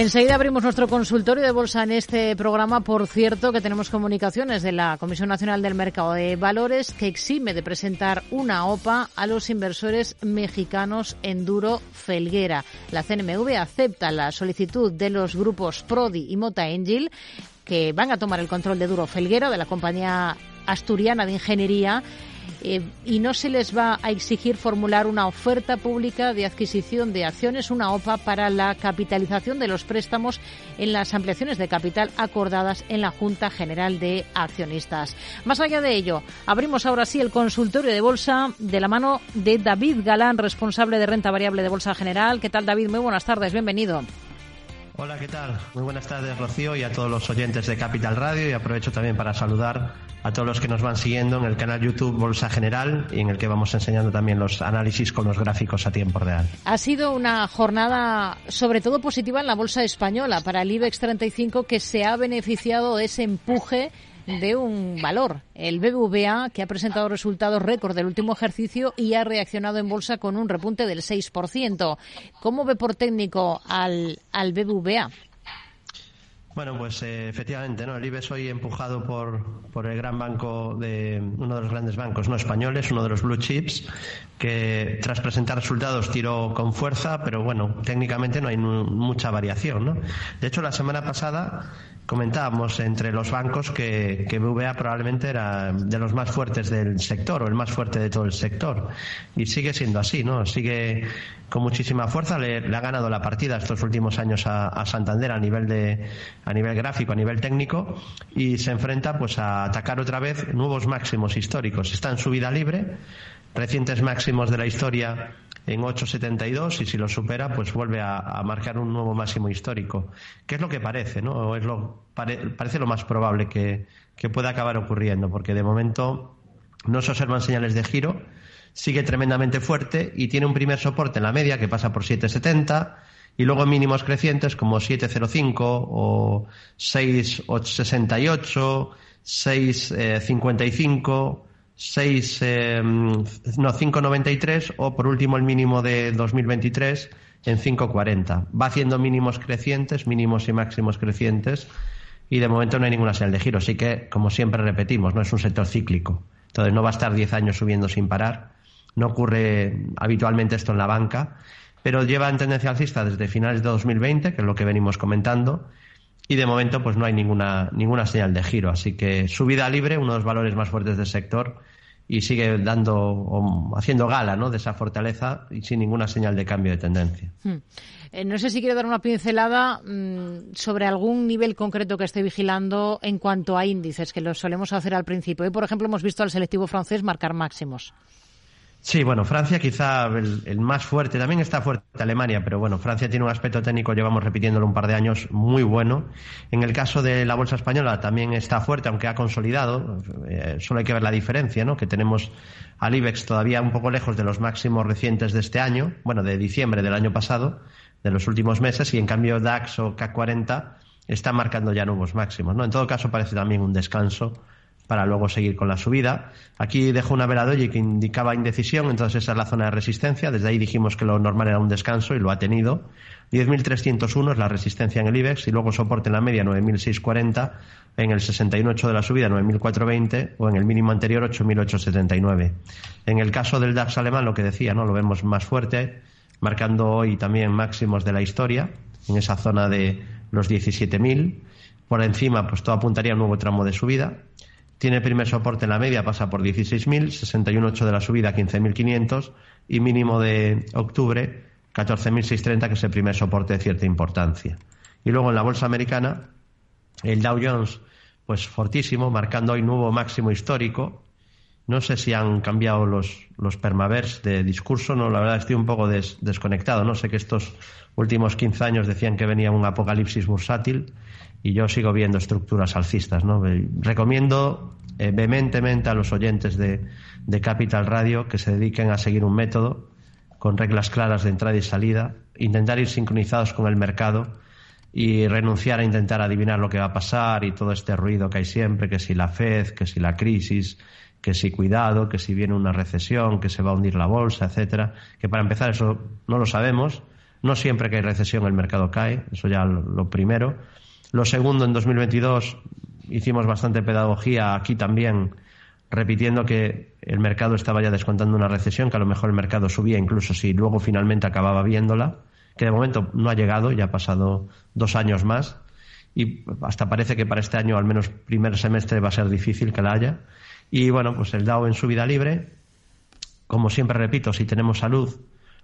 Enseguida abrimos nuestro consultorio de bolsa en este programa. Por cierto, que tenemos comunicaciones de la Comisión Nacional del Mercado de Valores que exime de presentar una OPA a los inversores mexicanos en Duro Felguera. La CNMV acepta la solicitud de los grupos Prodi y Mota Angel que van a tomar el control de Duro Felguera, de la compañía asturiana de ingeniería eh, y no se les va a exigir formular una oferta pública de adquisición de acciones, una OPA, para la capitalización de los préstamos en las ampliaciones de capital acordadas en la Junta General de Accionistas. Más allá de ello, abrimos ahora sí el consultorio de bolsa de la mano de David Galán, responsable de renta variable de Bolsa General. ¿Qué tal, David? Muy buenas tardes, bienvenido. Hola, ¿qué tal? Muy buenas tardes, Rocío, y a todos los oyentes de Capital Radio. Y aprovecho también para saludar a todos los que nos van siguiendo en el canal YouTube Bolsa General y en el que vamos enseñando también los análisis con los gráficos a tiempo real. Ha sido una jornada sobre todo positiva en la Bolsa Española para el IBEX 35 que se ha beneficiado de ese empuje de un valor, el BBVA, que ha presentado resultados récord del último ejercicio y ha reaccionado en bolsa con un repunte del 6%. ¿Cómo ve por técnico al, al BBVA? Bueno, pues eh, efectivamente, ¿no? El IBEX hoy empujado por, por el gran banco de uno de los grandes bancos no españoles, uno de los blue chips, que tras presentar resultados tiró con fuerza, pero bueno, técnicamente no hay mucha variación, ¿no? De hecho, la semana pasada comentábamos entre los bancos que, que BVA probablemente era de los más fuertes del sector o el más fuerte de todo el sector. Y sigue siendo así, ¿no? Sigue con muchísima fuerza. Le, ha ganado la partida estos últimos años a, Santander a nivel de a nivel gráfico, a nivel técnico y se enfrenta pues a atacar otra vez nuevos máximos históricos. Está en subida libre, recientes máximos de la historia en 8,72 y si lo supera, pues vuelve a, marcar un nuevo máximo histórico. ¿Qué es lo que parece? ¿no? Es lo, parece lo más probable que, pueda acabar ocurriendo, porque de momento no se observan señales de giro, sigue tremendamente fuerte y tiene un primer soporte en la media que pasa por 7,70 y luego mínimos crecientes como 7,05 o 6,68, 6,55 6, eh, no, 5,93 o por último el mínimo de 2023 en 5,40. Va haciendo mínimos crecientes, mínimos y máximos crecientes y de momento no hay ninguna señal de giro. Así que, como siempre repetimos, no es un sector cíclico. Entonces no va a estar 10 años subiendo sin parar. No ocurre habitualmente esto en la banca, pero lleva en tendencia alcista desde finales de 2020, que es lo que venimos comentando, y de momento pues no hay ninguna, ninguna señal de giro. Así que subida libre, uno de los valores más fuertes del sector, y sigue dando haciendo gala ¿no? de esa fortaleza y sin ninguna señal de cambio de tendencia. Hmm. Eh, no sé si quiere dar una pincelada mm, sobre algún nivel concreto que esté vigilando en cuanto a índices, que lo solemos hacer al principio. Hoy, por ejemplo, hemos visto al selectivo francés marcar máximos. Sí, bueno, Francia quizá el, más fuerte, también está fuerte Alemania, pero bueno, Francia tiene un aspecto técnico, llevamos repitiéndolo un par de años, muy bueno. En el caso de la bolsa española también está fuerte, aunque ha consolidado, eh, solo hay que ver la diferencia, ¿no? Que tenemos al IBEX todavía un poco lejos de los máximos recientes de este año, bueno, de diciembre del año pasado, de los últimos meses, y en cambio DAX o CAC 40 está marcando ya nuevos máximos, ¿no? En todo caso parece también un descanso para luego seguir con la subida. Aquí dejo una vela doji que indicaba indecisión, entonces esa es la zona de resistencia. Desde ahí dijimos que lo normal era un descanso y lo ha tenido. 10.301 es la resistencia en el IBEX y luego soporte en la media 9.640, en el 61.8 de la subida 9.420 o en el mínimo anterior 8.879. En el caso del DAX alemán, lo que decía, ¿no? lo vemos más fuerte, marcando hoy también máximos de la historia, en esa zona de los 17.000. Por encima, pues todo apuntaría a un nuevo tramo de subida. Tiene primer soporte en la media, pasa por 16.000, 61.8 de la subida, 15.500 y mínimo de octubre, 14.630, que es el primer soporte de cierta importancia. Y luego en la bolsa americana, el Dow Jones, pues fortísimo, marcando hoy nuevo máximo histórico. No sé si han cambiado los, los permavers de discurso, no, la verdad estoy un poco desconectado. No sé que estos últimos 15 años decían que venía un apocalipsis bursátil y yo sigo viendo estructuras alcistas. ¿no? Recomiendo eh, vehementemente a los oyentes de, de Capital Radio que se dediquen a seguir un método con reglas claras de entrada y salida, intentar ir sincronizados con el mercado y renunciar a intentar adivinar lo que va a pasar y todo este ruido que hay siempre, que si la Fed, que si la crisis, que si cuidado, que si viene una recesión, que se va a hundir la bolsa, etcétera, que para empezar eso no lo sabemos, No siempre que hay recesión el mercado cae, eso ya lo primero. Lo segundo, en 2022 hicimos bastante pedagogía aquí también, repitiendo que el mercado estaba ya descontando una recesión, que a lo mejor el mercado subía incluso si luego finalmente acababa viéndola, que de momento no ha llegado, ya ha pasado dos años más y hasta parece que para este año, al menos primer semestre, va a ser difícil que la haya. Y bueno, pues el DAO en su vida libre, como siempre repito, si tenemos salud,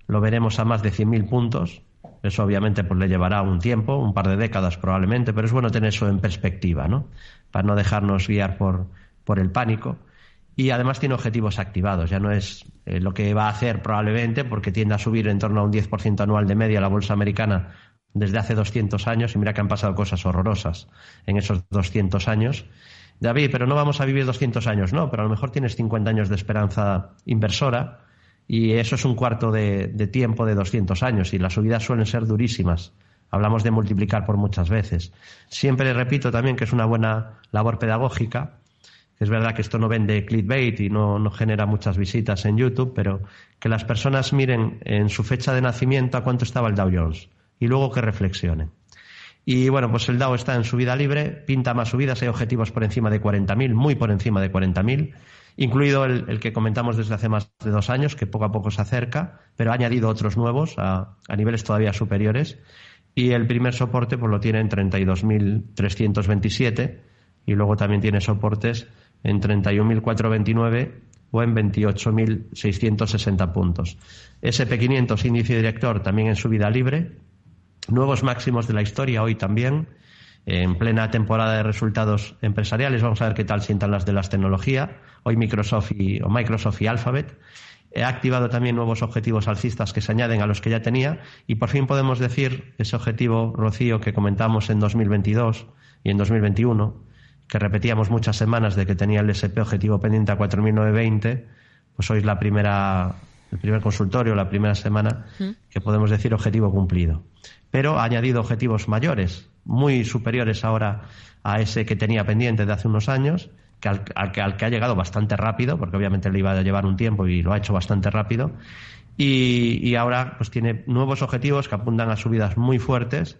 lo veremos a más de 100.000 puntos. Eso obviamente pues le llevará un tiempo, un par de décadas probablemente, pero es bueno tener eso en perspectiva, ¿no? Para no dejarnos guiar por, por el pánico. Y además tiene objetivos activados, ya no es eh, lo que va a hacer probablemente, porque tiende a subir en torno a un 10% anual de media la bolsa americana desde hace 200 años, y mira que han pasado cosas horrorosas en esos 200 años. David, pero no vamos a vivir 200 años, no, pero a lo mejor tienes 50 años de esperanza inversora y eso es un cuarto de, tiempo de 200 años y las subidas suelen ser durísimas. Hablamos de multiplicar por muchas veces. Siempre repito también que es una buena labor pedagógica. Es verdad que esto no vende clickbait y no, no genera muchas visitas en YouTube, pero que las personas miren en su fecha de nacimiento a cuánto estaba el Dow Jones y luego que reflexionen. Y bueno, pues el Dow está en subida libre, pinta más subidas, hay objetivos por encima de 40.000, muy por encima de 40.000 incluido el, que comentamos desde hace más de dos años, que poco a poco se acerca, pero ha añadido otros nuevos a, niveles todavía superiores. Y el primer soporte pues, lo tiene en 32.327 y luego también tiene soportes en 31.429 o en 28.660 puntos. SP500 índice director también en subida libre. Nuevos máximos de la historia hoy también en plena temporada de resultados empresariales. Vamos a ver qué tal sientan las de las tecnologías. Hoy Microsoft y, o Microsoft y Alphabet. He activado también nuevos objetivos alcistas que se añaden a los que ya tenía y por fin podemos decir ese objetivo, Rocío, que comentamos en 2022 y en 2021, que repetíamos muchas semanas de que tenía el SP objetivo pendiente a 4.920, pues hoy es la primera, el primer consultorio, la primera semana que podemos decir objetivo cumplido. Pero ha añadido objetivos mayores, muy superiores ahora a ese que tenía pendiente de hace unos años, que al, que, ha llegado bastante rápido, porque obviamente le iba a llevar un tiempo y lo ha hecho bastante rápido. Y, ahora pues tiene nuevos objetivos que apuntan a subidas muy fuertes.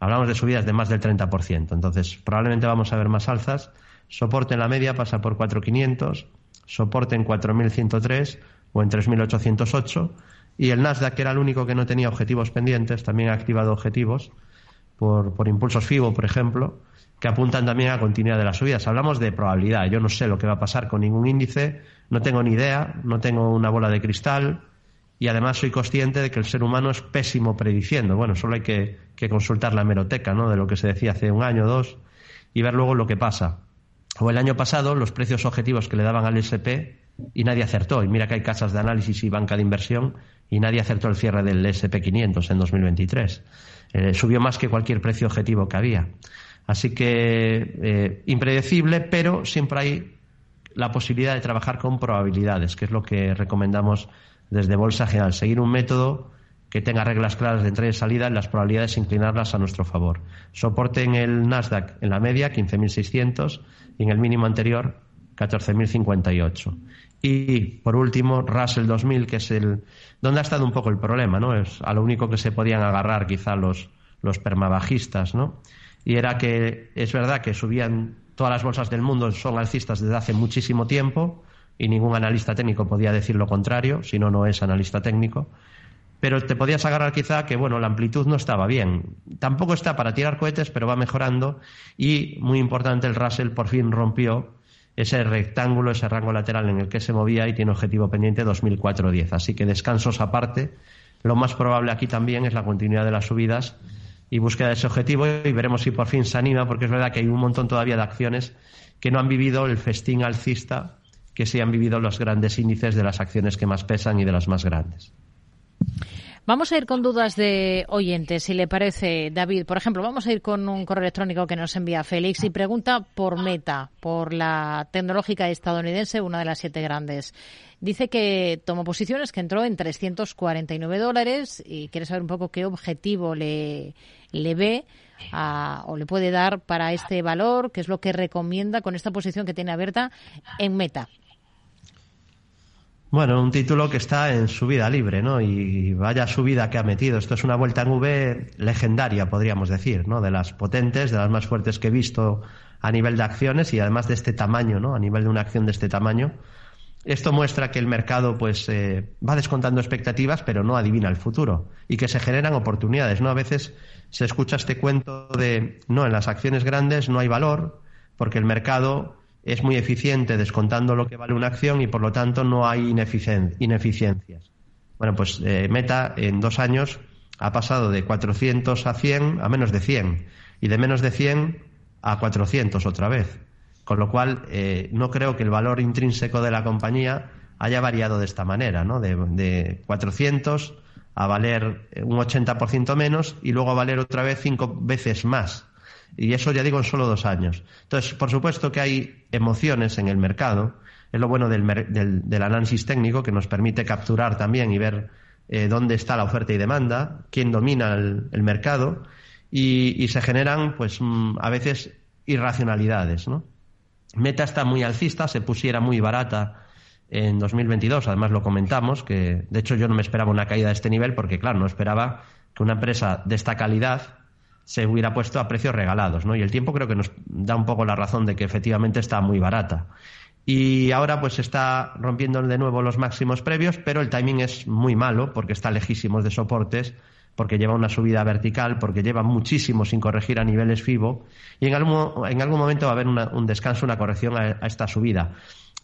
Hablamos de subidas de más del 30%. Entonces, probablemente vamos a ver más alzas. Soporte en la media pasa por 4.500, soporte en 4.103 o en 3.808. Y el Nasdaq, que era el único que no tenía objetivos pendientes, también ha activado objetivos por, por impulsos FIBO, por ejemplo, que apuntan también a continuidad de las subidas. Hablamos de probabilidad. Yo no sé lo que va a pasar con ningún índice, no tengo ni idea, no tengo una bola de cristal y además soy consciente de que el ser humano es pésimo prediciendo. Bueno, solo hay que, consultar la hemeroteca ¿no? de lo que se decía hace un año o dos y ver luego lo que pasa. O el año pasado, los precios objetivos que le daban al SP y nadie acertó. Y mira que hay casas de análisis y banca de inversión y nadie acertó el cierre del SP500 en 2023. Eh, subió más que cualquier precio objetivo que había. Así que eh, impredecible, pero siempre hay la posibilidad de trabajar con probabilidades, que es lo que recomendamos desde Bolsa General. Seguir un método que tenga reglas claras de entrada y salida, en las probabilidades inclinarlas a nuestro favor. Soporte en el Nasdaq en la media, 15.600, y en el mínimo anterior, 14.058. Y por último, Russell 2000, que es el donde ha estado un poco el problema, ¿no? Es a lo único que se podían agarrar quizá los, los permabajistas, ¿no? Y era que es verdad que subían todas las bolsas del mundo, son alcistas desde hace muchísimo tiempo y ningún analista técnico podía decir lo contrario, si no, no es analista técnico. Pero te podías agarrar quizá que, bueno, la amplitud no estaba bien. Tampoco está para tirar cohetes, pero va mejorando y, muy importante, el Russell por fin rompió ese rectángulo, ese rango lateral en el que se movía y tiene objetivo pendiente 2004-10. Así que descansos aparte, lo más probable aquí también es la continuidad de las subidas y búsqueda de ese objetivo y veremos si por fin se anima, porque es verdad que hay un montón todavía de acciones que no han vivido el festín alcista que sí han vivido los grandes índices de las acciones que más pesan y de las más grandes. Vamos a ir con dudas de oyentes, si le parece, David. Por ejemplo, vamos a ir con un correo electrónico que nos envía Félix y pregunta por Meta, por la tecnológica estadounidense, una de las siete grandes. Dice que tomó posiciones, que entró en 349 dólares y quiere saber un poco qué objetivo le, le ve o le puede dar para este valor, qué es lo que recomienda con esta posición que tiene abierta en Meta. Bueno, un título que está en su vida libre, ¿no? Y vaya subida que ha metido. Esto es una vuelta en V legendaria, podríamos decir, ¿no? De las potentes, de las más fuertes que he visto a nivel de acciones y además de este tamaño, ¿no? A nivel de una acción de este tamaño. Esto muestra que el mercado, pues, eh, va descontando expectativas, pero no adivina el futuro y que se generan oportunidades, ¿no? A veces se escucha este cuento de, no, en las acciones grandes no hay valor porque el mercado es muy eficiente descontando lo que vale una acción y por lo tanto no hay ineficiencias. Bueno, pues eh, Meta en dos años ha pasado de 400 a 100 a menos de 100 y de menos de 100 a 400 otra vez. Con lo cual, eh, no creo que el valor intrínseco de la compañía haya variado de esta manera, ¿no? De, de 400 a valer un 80% menos y luego a valer otra vez cinco veces más y eso ya digo en solo dos años. Entonces, por supuesto que hay emociones en el mercado. Es lo bueno del, del, análisis técnico que nos permite capturar también y ver eh, dónde está la oferta y demanda, quién domina el, mercado y, se generan, pues, mm, a veces irracionalidades, ¿no? Meta está muy alcista, se pusiera muy barata en 2022, además lo comentamos, que de hecho yo no me esperaba una caída de este nivel porque, claro, no esperaba que una empresa de esta calidad se hubiera puesto a precios regalados, ¿no? Y el tiempo creo que nos da un poco la razón de que efectivamente está muy barata. Y ahora pues está rompiendo de nuevo los máximos previos, pero el timing es muy malo porque está lejísimos de soportes, porque lleva una subida vertical, porque lleva muchísimo sin corregir a niveles FIBO y en algún, en algún momento va a haber un descanso, una corrección a, a esta subida.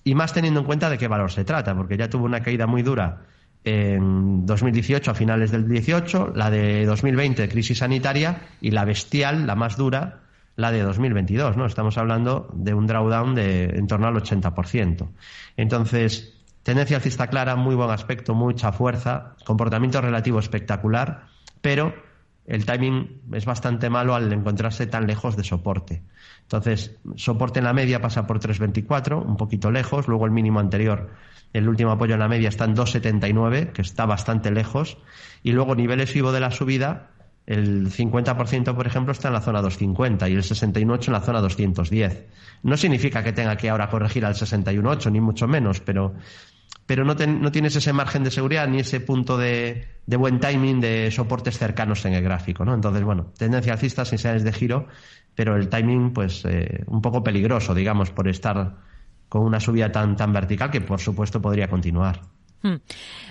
Y más teniendo en cuenta de qué valor se trata, porque ya tuvo una caída muy dura en 2018, a finales del 18, la de 2020, crisis sanitaria, y la bestial, la más dura, la de 2022, ¿no? Estamos hablando de un drawdown de en torno al 80%. Entonces, tendencia alcista clara, muy buen aspecto, mucha fuerza, comportamiento relativo espectacular, pero el timing es bastante malo al encontrarse tan lejos de soporte. Entonces, soporte en la media pasa por 3.24, un poquito lejos, luego el mínimo anterior el último apoyo en la media está en 2,79, que está bastante lejos. Y luego niveles FIBO de la subida, el 50%, por ejemplo, está en la zona 250 y el 61,8 en la zona 210. No significa que tenga que ahora corregir al 61,8, ni mucho menos, pero, pero no, no, tienes ese margen de seguridad ni ese punto de, buen timing de soportes cercanos en el gráfico. ¿no? Entonces, bueno, tendencia alcista sin señales de giro, pero el timing, pues, eh, un poco peligroso, digamos, por estar con una subida tan, tan vertical que, por supuesto, podría continuar. Hmm.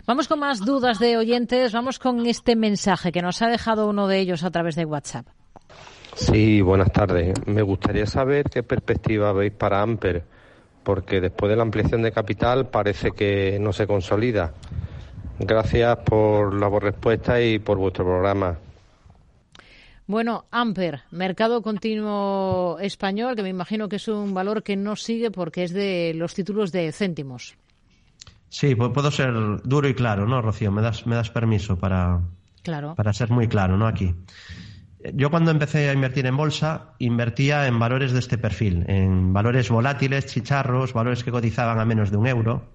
Vamos con más dudas de oyentes. Vamos con este mensaje que nos ha dejado uno de ellos a través de WhatsApp. Sí, buenas tardes. Me gustaría saber qué perspectiva veis para Amper, porque después de la ampliación de capital parece que no se consolida. Gracias por la respuesta y por vuestro programa. Bueno, Amper, mercado continuo español, que me imagino que es un valor que no sigue porque es de los títulos de céntimos. Sí, puedo ser duro y claro, ¿no, Rocío? Me das, me das permiso para, claro. para ser muy claro, ¿no? Aquí. Yo cuando empecé a invertir en bolsa, invertía en valores de este perfil, en valores volátiles, chicharros, valores que cotizaban a menos de un euro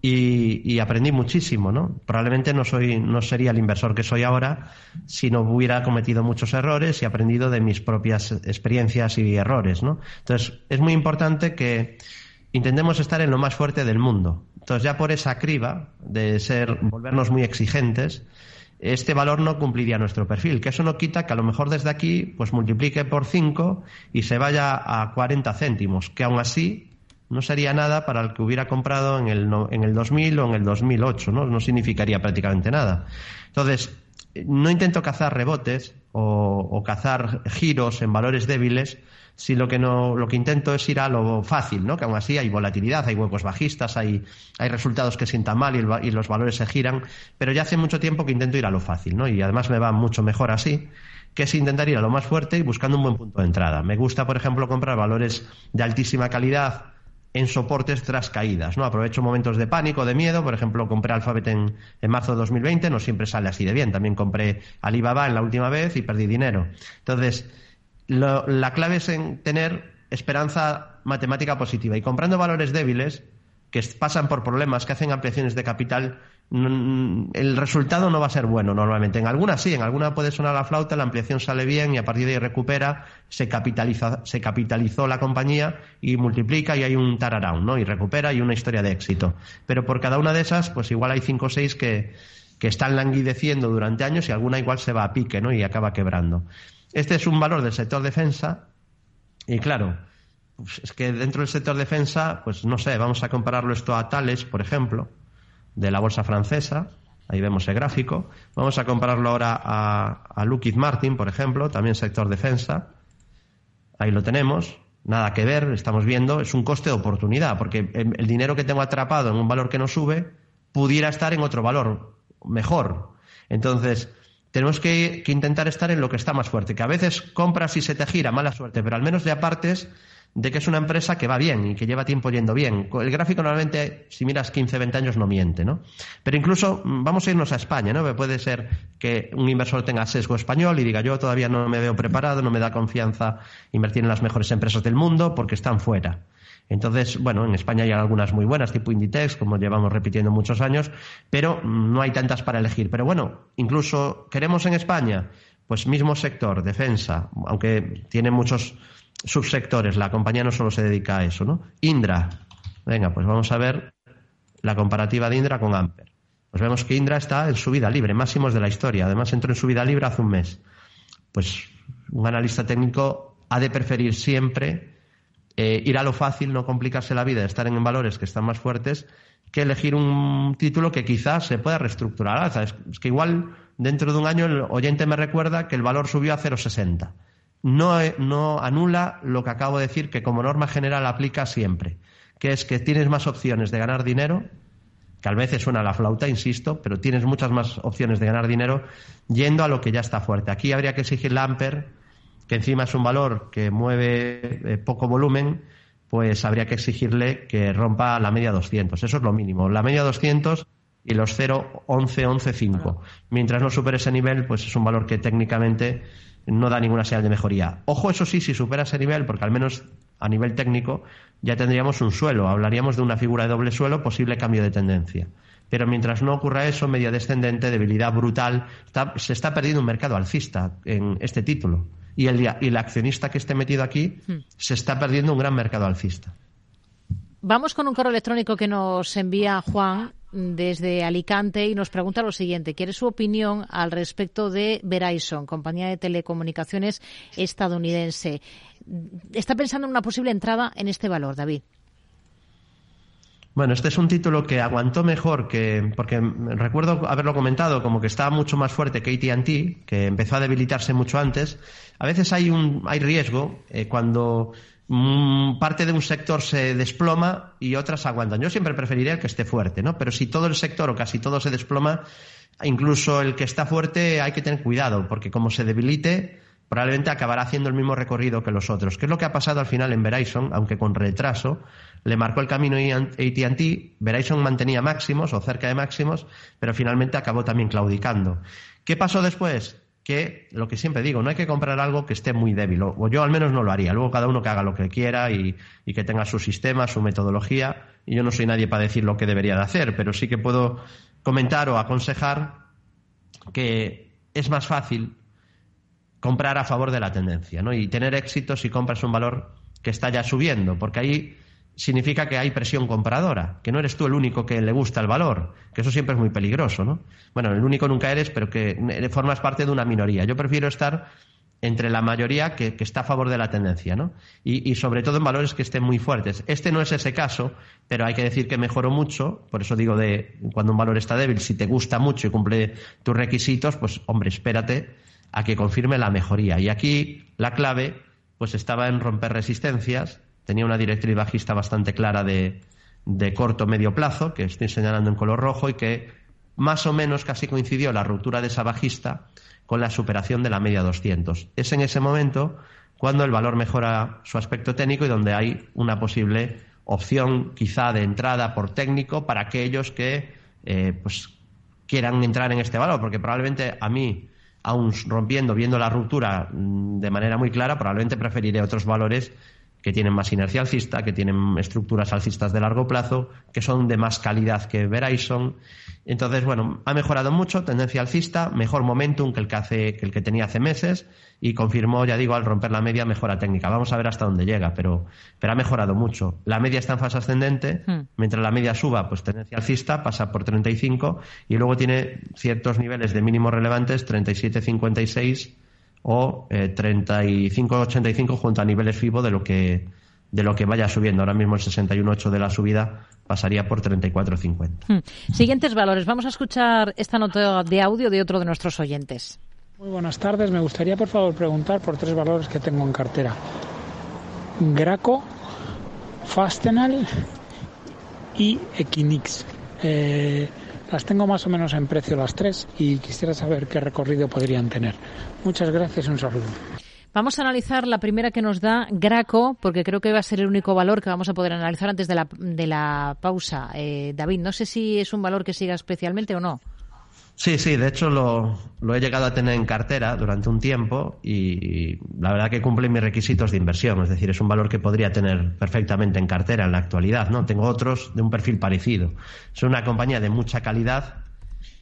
y, aprendí muchísimo, ¿no? Probablemente no soy, no sería el inversor que soy ahora si no hubiera cometido muchos errores y aprendido de mis propias experiencias y errores, ¿no? Entonces, es muy importante que intentemos estar en lo más fuerte del mundo. Entonces, ya por esa criba de ser, volvernos muy exigentes, este valor no cumpliría nuestro perfil, que eso no quita que a lo mejor desde aquí pues multiplique por 5 y se vaya a 40 céntimos, que aún así no sería nada para el que hubiera comprado en el, en el 2000 o en el 2008, ¿no? No significaría prácticamente nada. Entonces, no intento cazar rebotes o, cazar giros en valores débiles, si lo que no, lo que intento es ir a lo fácil, ¿no? Que aún así hay volatilidad, hay huecos bajistas, hay, hay resultados que sientan mal y, y, los valores se giran, pero ya hace mucho tiempo que intento ir a lo fácil, ¿no? Y además me va mucho mejor así, que es intentar ir a lo más fuerte y buscando un buen punto de entrada. Me gusta, por ejemplo, comprar valores de altísima calidad, en soportes tras caídas. ¿no? Aprovecho momentos de pánico, de miedo. Por ejemplo, compré Alphabet en, en, marzo de 2020, no siempre sale así de bien. También compré Alibaba en la última vez y perdí dinero. Entonces, la clave es en tener esperanza matemática positiva. Y comprando valores débiles, que pasan por problemas, que hacen ampliaciones de capital, el resultado no va a ser bueno normalmente. En algunas sí, en algunas puede sonar la flauta, la ampliación sale bien y a partir de ahí recupera, se, capitaliza, se capitalizó la compañía y multiplica y hay un tararound, ¿no? Y recupera y una historia de éxito. Pero por cada una de esas, pues igual hay cinco o seis que, que están languideciendo durante años y alguna igual se va a pique, ¿no? Y acaba quebrando. Este es un valor del sector defensa y claro, pues es que dentro del sector defensa, pues no sé, vamos a compararlo esto a Tales, por ejemplo de la bolsa francesa. Ahí vemos el gráfico. Vamos a compararlo ahora a, a Martin, por ejemplo, también sector defensa. Ahí lo tenemos. Nada que ver, estamos viendo, es un coste de oportunidad, porque el dinero que tengo atrapado en un valor que no sube pudiera estar en otro valor mejor. Entonces, tenemos que, que, intentar estar en lo que está más fuerte, que a veces compras y se te gira, mala suerte, pero al menos de apartes de que es una empresa que va bien y que lleva tiempo yendo bien. El gráfico normalmente, si miras 15, 20 años, no miente, ¿no? Pero incluso mm, vamos a irnos a España, ¿no? Puede ser que un inversor tenga sesgo español y diga yo todavía no me veo preparado, no me da confianza invertir en las mejores empresas del mundo porque están fuera. Entonces, bueno, en España hay algunas muy buenas, tipo Inditex, como llevamos repitiendo muchos años, pero mm, no hay tantas para elegir. Pero bueno, incluso queremos en España, pues mismo sector, defensa, aunque tiene muchos subsectores. La compañía no solo se dedica a eso, ¿no? Indra. Venga, pues vamos a ver la comparativa de Indra con Amper. Pues vemos que Indra está en subida libre, máximos de la historia. Además entró en subida libre hace un mes. Pues un analista técnico ha de preferir siempre eh, ir a lo fácil, no complicarse la vida, estar en valores que están más fuertes, que elegir un título que quizás se pueda reestructurar. Es que igual dentro de un año el oyente me recuerda que el valor subió a 0,60 no, anula lo que acabo de decir, que como norma general aplica siempre, que es que tienes más opciones de ganar dinero, que a veces suena la flauta, insisto, pero tienes muchas más opciones de ganar dinero yendo a lo que ya está fuerte. Aquí habría que exigir la Amper, que encima es un valor que mueve eh, poco volumen, pues habría que exigirle que rompa la media 200. Eso es lo mínimo. La media 200 y los 0, 11, 11, 5. Mientras no supere ese nivel, pues es un valor que técnicamente no da ninguna señal de mejoría. Ojo, eso sí, si supera ese nivel, porque al menos a nivel técnico ya tendríamos un suelo, hablaríamos de una figura de doble suelo, posible cambio de tendencia. Pero mientras no ocurra eso, media descendente, debilidad brutal, se está perdiendo un mercado alcista en este título. Y el, y el accionista que esté metido aquí hmm. se está perdiendo un gran mercado alcista. Vamos con un correo electrónico que nos envía Juan desde Alicante y nos pregunta lo siguiente. Quiere su opinión al respecto de Verizon, compañía de telecomunicaciones estadounidense. ¿Está pensando en una posible entrada en este valor, David? Bueno, este es un título que aguantó mejor que, porque recuerdo haberlo comentado, como que estaba mucho más fuerte que AT&T, que empezó a debilitarse mucho antes. A veces hay un, hay riesgo eh, cuando parte de un sector se desploma y otras aguantan. Yo siempre preferiría que esté fuerte, ¿no? Pero si todo el sector o casi todo se desploma, incluso el que está fuerte hay que tener cuidado, porque como se debilite, probablemente acabará haciendo el mismo recorrido que los otros. ¿Qué es lo que ha pasado al final en Verizon, aunque con retraso? Le marcó el camino AT&T, Verizon mantenía máximos o cerca de máximos, pero finalmente acabó también claudicando. ¿Qué pasó después? Que lo que siempre digo, no hay que comprar algo que esté muy débil, o, yo al menos no lo haría. Luego cada uno que haga lo que quiera y, que tenga su sistema, su metodología, y yo no soy nadie para decir lo que debería de hacer, pero sí que puedo comentar o aconsejar que es más fácil comprar a favor de la tendencia, ¿no? Y tener éxito si compras un valor que está ya subiendo, porque ahí significa que hay presión compradora, que no eres tú el único que le gusta el valor, que eso siempre es muy peligroso, ¿no? Bueno, el único nunca eres, pero que formas parte de una minoría. Yo prefiero estar entre la mayoría que, está a favor de la tendencia, ¿no? Y, sobre todo en valores que estén muy fuertes. Este no es ese caso, pero hay que decir que mejoró mucho, por eso digo de cuando un valor está débil, si te gusta mucho y cumple tus requisitos, pues hombre, espérate a que confirme la mejoría. Y aquí la clave, pues estaba en romper resistencias, tenía una directriz bajista bastante clara de, de corto medio plazo, que estoy señalando en color rojo, y que más o menos casi coincidió la ruptura de esa bajista con la superación de la media 200. Es en ese momento cuando el valor mejora su aspecto técnico y donde hay una posible opción quizá de entrada por técnico para aquellos que eh, pues quieran entrar en este valor, porque probablemente a mí, aún rompiendo, viendo la ruptura mm, de manera muy clara, probablemente preferiré otros valores que tienen más inercia alcista, que tienen estructuras alcistas de largo plazo, que son de más calidad que Verizon. Entonces, bueno, ha mejorado mucho, tendencia alcista, mejor momentum que el que, hace, que el que tenía hace meses y confirmó, ya digo, al romper la media, mejora técnica. Vamos a ver hasta dónde llega, pero, pero ha mejorado mucho. La media está en fase ascendente, hmm. mientras la media suba, pues tendencia alcista, pasa por 35 y luego tiene ciertos niveles de mínimos relevantes, 37,56 o eh, 35,85 junto a niveles FIBO de lo que de lo que vaya subiendo. Ahora mismo el 61,8 de la subida pasaría por 34,50. Hmm. Siguientes valores. Vamos a escuchar esta nota de audio de otro de nuestros oyentes. Muy buenas tardes. Me gustaría, por favor, preguntar por tres valores que tengo en cartera. Graco, Fastenal y Equinix. Eh, las tengo más o menos en precio las tres y quisiera saber qué recorrido podrían tener. Muchas gracias y un saludo. Vamos a analizar la primera que nos da Graco, porque creo que va a ser el único valor que vamos a poder analizar antes de la, de la pausa. Eh, David, no sé si es un valor que siga especialmente o no. Sí, sí, de hecho lo, lo, he llegado a tener en cartera durante un tiempo y la verdad que cumple mis requisitos de inversión, es decir, es un valor que podría tener perfectamente en cartera en la actualidad, ¿no? Tengo otros de un perfil parecido. Es una compañía de mucha calidad,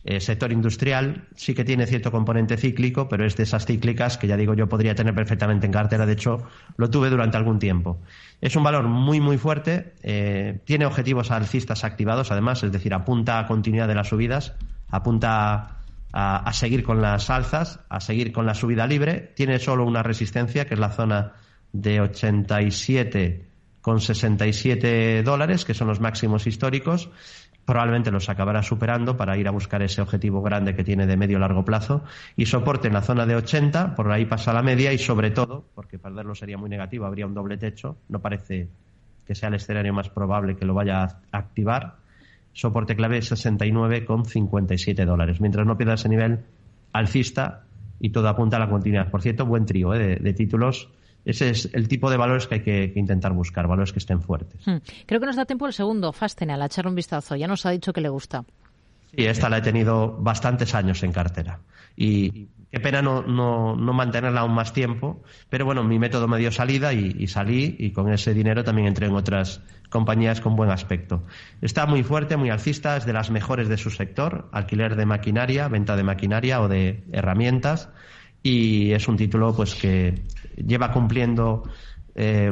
eh, sector industrial, sí que tiene cierto componente cíclico, pero es de esas cíclicas que ya digo yo podría tener perfectamente en cartera, de hecho lo tuve durante algún tiempo. Es un valor muy, muy fuerte, eh, tiene objetivos alcistas activados además, es decir, apunta a continuidad de las subidas apunta a, seguir con las alzas, a seguir con la subida libre. Tiene solo una resistencia, que es la zona de 87 con 67 dólares, que son los máximos históricos. Probablemente los acabará superando para ir a buscar ese objetivo grande que tiene de medio largo plazo. Y soporte en la zona de 80, por ahí pasa la media y sobre todo, porque perderlo sería muy negativo, habría un doble techo. No parece que sea el escenario más probable que lo vaya a activar soporte clave 69,57 dólares. Mientras no pierda ese nivel alcista y todo apunta a la continuidad. Por cierto, buen trío ¿eh? de, títulos. Ese es el tipo de valores que hay que, intentar buscar, valores que estén fuertes. Hmm. Creo que nos da tiempo el segundo, Fastenal, a echar un vistazo. Ya nos ha dicho que le gusta. Sí, esta la he tenido bastantes años en cartera. Y Qué pena no, no, no, mantenerla aún más tiempo, pero bueno, mi método me dio salida y, salí y con ese dinero también entré en otras compañías con buen aspecto. Está muy fuerte, muy alcista, es de las mejores de su sector, alquiler de maquinaria, venta de maquinaria o de herramientas y es un título pues que lleva cumpliendo eh,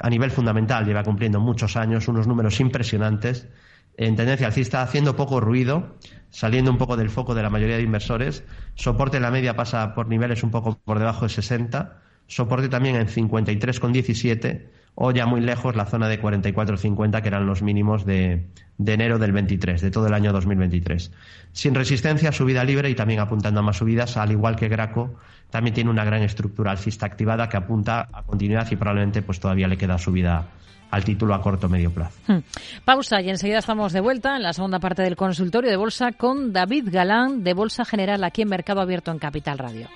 a nivel fundamental, lleva cumpliendo muchos años unos números impresionantes en tendencia alcista, haciendo poco ruido, saliendo un poco del foco de la mayoría de inversores. Soporte en la media pasa por niveles un poco por debajo de 60. Soporte también en 53,17 o ya muy lejos la zona de 44,50 que eran los mínimos de, enero del 23, de todo el año 2023. Sin resistencia, subida libre y también apuntando a más subidas, al igual que Graco, también tiene una gran estructura alcista activada que apunta a continuidad y probablemente pues todavía le queda subida al título a corto o medio plazo. Hmm. Pausa y enseguida estamos de vuelta en la segunda parte del consultorio de bolsa con David Galán de Bolsa General aquí en Mercado Abierto en Capital Radio.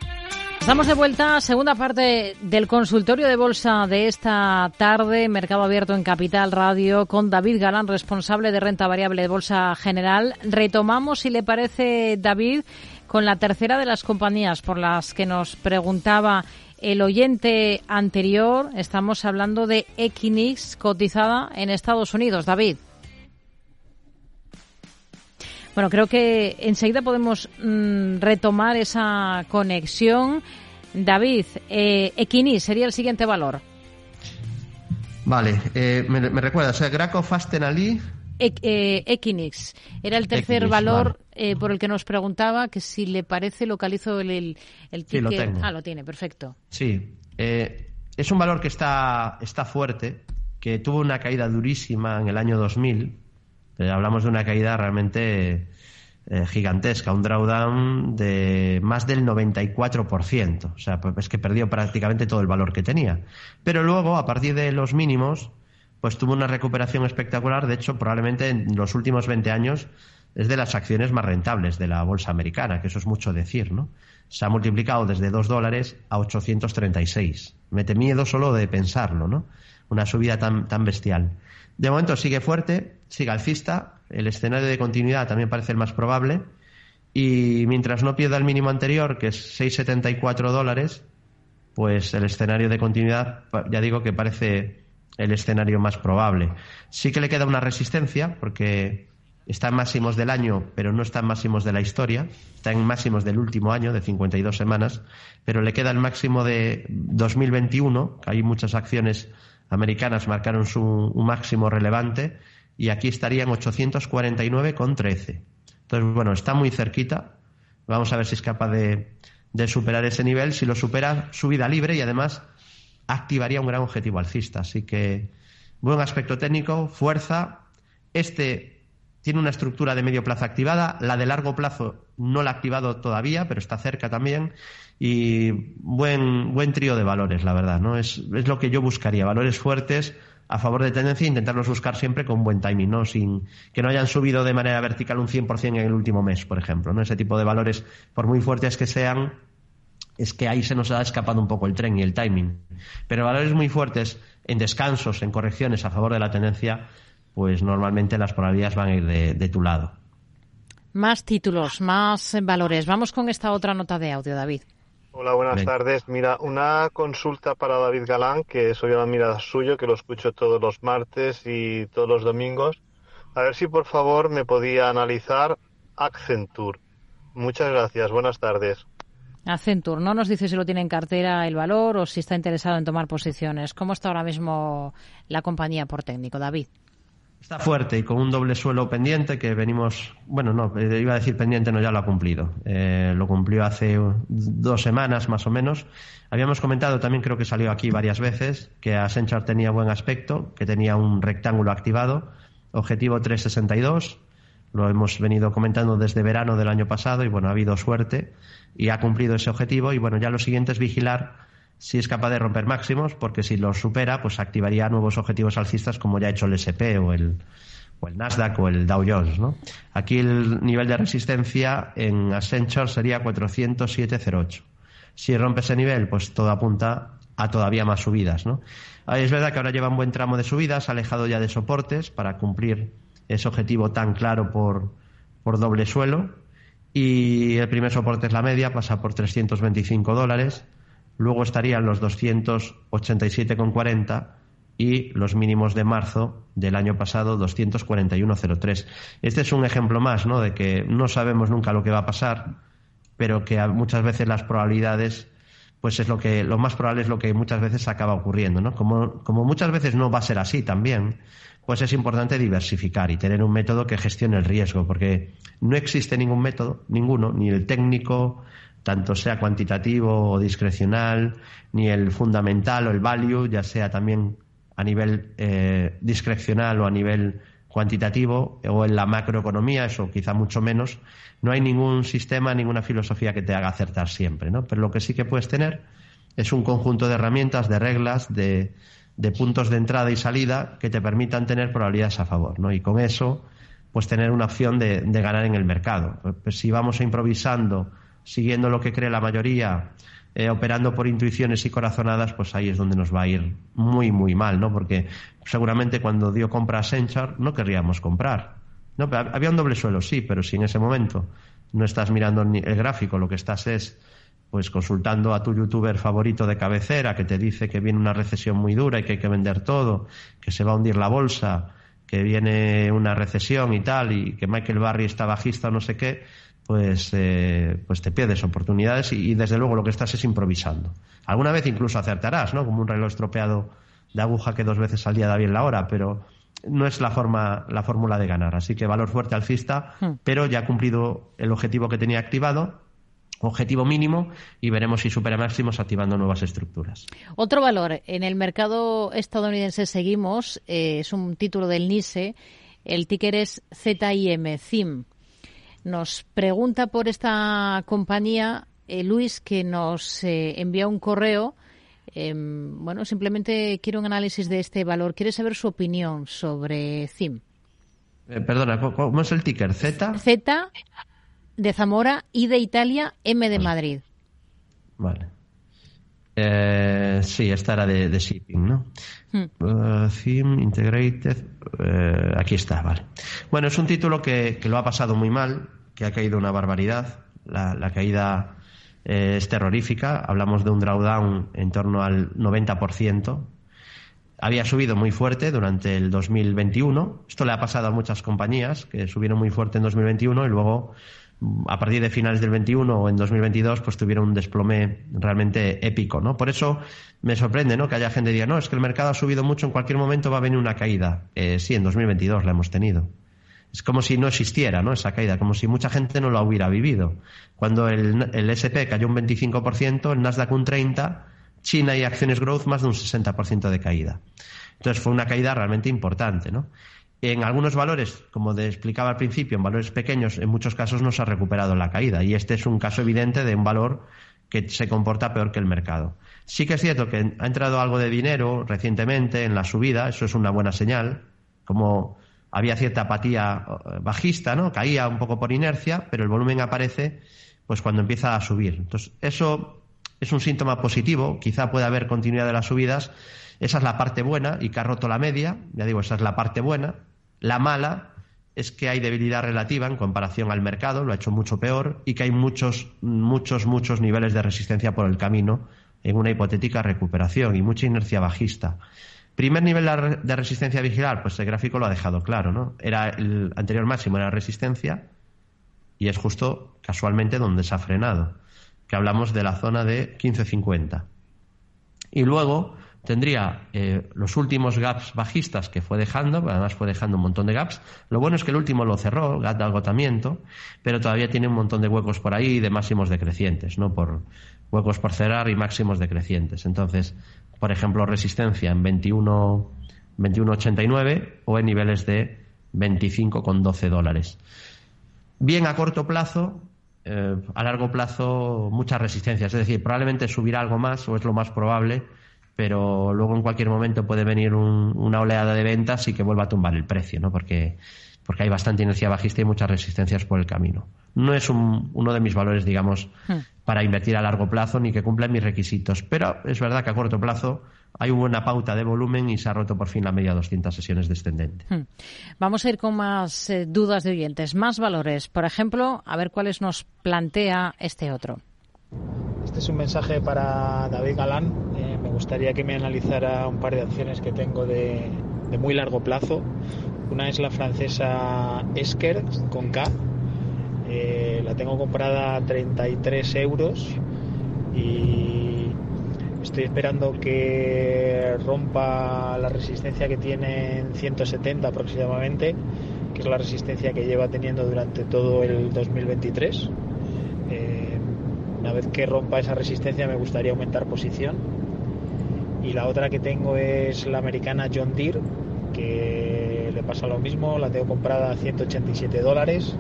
Estamos de vuelta, segunda parte del consultorio de bolsa de esta tarde, Mercado Abierto en Capital Radio, con David Galán, responsable de renta variable de Bolsa General. Retomamos, si le parece, David, con la tercera de las compañías por las que nos preguntaba el oyente anterior, estamos hablando de Equinix cotizada en Estados Unidos. David. Bueno, creo que enseguida podemos mm, retomar esa conexión. David, eh, Equinix sería el siguiente valor. Vale, eh, me, recuerda, o sea, Graco Eh, Equinix. Era el tercer valor eh, por el que nos preguntaba que si le parece localizo el, el, ticket. ah, lo tiene, perfecto. Sí. Eh, es un valor que está, está fuerte, que tuvo una caída durísima en el año 2000. hablamos de una caída realmente gigantesca, un drawdown de más del 94%. O sea, pues es que perdió prácticamente todo el valor que tenía. Pero luego, a partir de los mínimos, pues tuvo una recuperación espectacular. De hecho, probablemente en los últimos 20 años es de las acciones más rentables de la bolsa americana, que eso es mucho decir, ¿no? Se ha multiplicado desde 2 dólares a 836. Mete miedo solo de pensarlo, ¿no? Una subida tan, tan bestial. De momento sigue fuerte, sigue alcista. El escenario de continuidad también parece el más probable. Y mientras no pierda el mínimo anterior, que es 6,74 dólares, pues el escenario de continuidad, ya digo que parece el escenario más probable. Sí que le queda una resistencia, porque está en máximos del año, pero no está en máximos de la historia. Está en máximos del último año, de 52 semanas, pero le queda el máximo de 2021, que hay muchas acciones americanas marcaron su un máximo relevante, y aquí estarían 849,13. Entonces, bueno, está muy cerquita. Vamos a ver si es capaz de, de superar ese nivel. Si lo supera, subida libre y además activaría un gran objetivo alcista. Así que buen aspecto técnico, fuerza. Este tiene una estructura de medio plazo activada, la de largo plazo no la ha activado todavía, pero está cerca también. Y buen, buen trío de valores, la verdad. ¿no? Es, es lo que yo buscaría, valores fuertes a favor de tendencia e intentarlos buscar siempre con buen timing, ¿no? Sin que no hayan subido de manera vertical un 100% en el último mes, por ejemplo, ¿no? Ese tipo de valores, por muy fuertes que sean, es que ahí se nos ha escapado un poco el tren y el timing. Pero valores muy fuertes en descansos, en correcciones a favor de la tendencia, pues normalmente las probabilidades van a ir de, tu lado. Más títulos, más valores. Vamos con esta otra nota de audio, David. Hola, buenas tardes. Mira, una consulta para David Galán, que soy una mirada suyo, que lo escucho todos los martes y todos los domingos. A ver si por favor me podía analizar Accenture. Muchas gracias, buenas tardes. Accenture, no nos dice si lo tiene en cartera el valor o si está interesado en tomar posiciones. ¿Cómo está ahora mismo la compañía por técnico, David? Está fuerte y con un doble suelo pendiente que venimos, bueno, no, eh, iba a decir pendiente, no, ya lo ha cumplido. Eh, lo cumplió hace dos semanas más o menos. Habíamos comentado también, creo que salió aquí varias veces, que Accenture tenía buen aspecto, que tenía un rectángulo activado, objetivo 362. Lo hemos venido comentando desde verano del año pasado y bueno, ha habido suerte y ha cumplido ese objetivo. Y bueno, ya lo siguiente es vigilar si es capaz de romper máximos, porque si los supera, pues activaría nuevos objetivos alcistas como ya ha hecho el SP o el, o el Nasdaq o el Dow Jones. ¿no? Aquí el nivel de resistencia en Accenture sería 407.08. Si rompe ese nivel, pues todo apunta a todavía más subidas. ¿no? Es verdad que ahora lleva un buen tramo de subidas, alejado ya de soportes para cumplir ese objetivo tan claro por, por doble suelo y el primer soporte es la media, pasa por 325 dólares, luego estarían los 287,40 y los mínimos de marzo del año pasado 241,03. Este es un ejemplo más, ¿no? De que no sabemos nunca lo que va a pasar, pero que muchas veces las probabilidades, pues es lo que, lo más probable es lo que muchas veces acaba ocurriendo, ¿no? Como, como muchas veces no va a ser así también, pues es importante diversificar y tener un método que gestione el riesgo, porque no existe ningún método, ninguno, ni el técnico, tanto sea cuantitativo o discrecional, ni el fundamental o el value, ya sea también a nivel eh, discrecional o a nivel cuantitativo o en la macroeconomía, eso quizá mucho menos, no hay ningún sistema, ninguna filosofía que te haga acertar siempre, ¿no? Pero lo que sí que puedes tener es un conjunto de herramientas, de reglas, de, de puntos de entrada y salida que te permitan tener probabilidades a favor, ¿no? Y con eso, pues tener una opción de, ganar en el mercado. Pues si vamos improvisando, siguiendo lo que cree la mayoría, eh, operando por intuiciones y corazonadas, pues ahí es donde nos va a ir muy, muy mal, ¿no? Porque seguramente cuando dio compra a Senchar no querríamos comprar. No, había un doble suelo, sí, pero si en ese momento no estás mirando el gráfico, lo que estás es pues consultando a tu youtuber favorito de cabecera que te dice que viene una recesión muy dura y que hay que vender todo, que se va a hundir la bolsa, que viene una recesión y tal, y que Michael Barry está bajista o no sé qué, pues, eh, pues te pierdes oportunidades y, desde luego lo que estás es improvisando. Alguna vez incluso acertarás, ¿no? Como un reloj estropeado de aguja que dos veces al día da bien la hora, pero no es la forma, la fórmula de ganar. Así que valor fuerte alcista, hmm. pero ya ha cumplido el objetivo que tenía activado objetivo mínimo y veremos si supera máximos activando nuevas estructuras. Otro valor, en el mercado estadounidense seguimos, eh, es un título del NISE, el ticker es ZIM, ZIM. Nos pregunta por esta compañía eh, Luis que nos eh, envía un correo. Em, bueno, simplemente quiero un análisis de este valor. Quiere saber su opinión sobre ZIM. perdona, ¿cómo es el ticker? ¿Z? Z de Zamora y de Italia, M de Madrid. Vale. Eh, sí, esta era de, shipping, ¿no? Hmm. Uh, theme Integrated. Eh, aquí está, vale. Bueno, es un título que, lo ha pasado muy mal, que ha caído una barbaridad. La, caída eh, es terrorífica. Hablamos de un drawdown en torno al 90%. había subido muy fuerte durante el 2021. Esto le ha pasado a muchas compañías que subieron muy fuerte en 2021 y luego a partir de finales del 21 o en 2022 pues tuvieron un desplome realmente épico, ¿no? Por eso me sorprende, ¿no? Que haya gente que diga, no, es que el mercado ha subido mucho, en cualquier momento va a venir una caída. Eh, sí, en 2022 la hemos tenido. Es como si no existiera, ¿no? Esa caída, como si mucha gente no la hubiera vivido. Cuando el, el SP cayó un 25%, el Nasdaq un 30%, China y acciones growth más de un 60% de caída. Entonces fue una caída realmente importante, ¿no? En algunos valores, como te explicaba al principio, en valores pequeños, en muchos casos no se ha recuperado la caída. Y este es un caso evidente de un valor que se comporta peor que el mercado. Sí que es cierto que ha entrado algo de dinero recientemente en la subida, eso es una buena señal, como había cierta apatía eh, bajista, ¿no? Caía un poco por inercia, pero el volumen aparece pues cuando empieza a subir. Entonces, eso es un síntoma positivo, quizá pueda haber continuidad de las subidas. Esa es la parte buena y que ha roto la media, ya digo, esa es la parte buena. La mala es que hay debilidad relativa en comparación al mercado, lo ha hecho mucho peor, y que hay muchos, muchos, muchos niveles de resistencia por el camino en una hipotética recuperación y mucha inercia bajista. Primer nivel de resistencia vigilar, pues el gráfico lo ha dejado claro, ¿no? Era el anterior máximo, era resistencia, y es justo casualmente donde se ha frenado, que hablamos de la zona de 15.50. Y luego tendría eh, los últimos gaps bajistas que fue dejando, además fue dejando un montón de gaps. Lo bueno es que el último lo cerró, gap de agotamiento, pero todavía tiene un montón de huecos por ahí de máximos decrecientes, ¿no? Por huecos por cerrar y máximos decrecientes. Entonces, por ejemplo, resistencia en 21, 21.89 o en niveles de 25,12 dólares. Bien a corto plazo, eh, a largo plazo muchas resistencias, es decir, probablemente subirá algo más o es lo más probable pero luego en cualquier momento puede venir una oleada de ventas y que vuelva a tumbar el precio, ¿no? Porque, porque hay bastante inercia bajista y muchas resistencias por el camino. No es uno de mis valores, digamos, hmm. para invertir a largo plazo ni que cumpla mis requisitos, pero es verdad que a corto plazo hay una buena pauta de volumen y se ha roto por fin la media 200 sesiones descendente. Hmm. Vamos a ir con más eh, dudas de oyentes, más valores. Por ejemplo, a ver cuáles nos plantea este otro. Este es un mensaje para David Galán. Eh, me gustaría que me analizara un par de acciones que tengo de, muy largo plazo. Una es la francesa Esker con K. Eh, la tengo comprada a 33 euros y estoy esperando que rompa la resistencia que tiene en 170 aproximadamente, que es la resistencia que lleva teniendo durante todo el 2023 una vez que rompa esa resistencia me gustaría aumentar posición. Y la otra que tengo es la americana John Deere, que le pasa lo mismo, la tengo comprada a 187 dólares.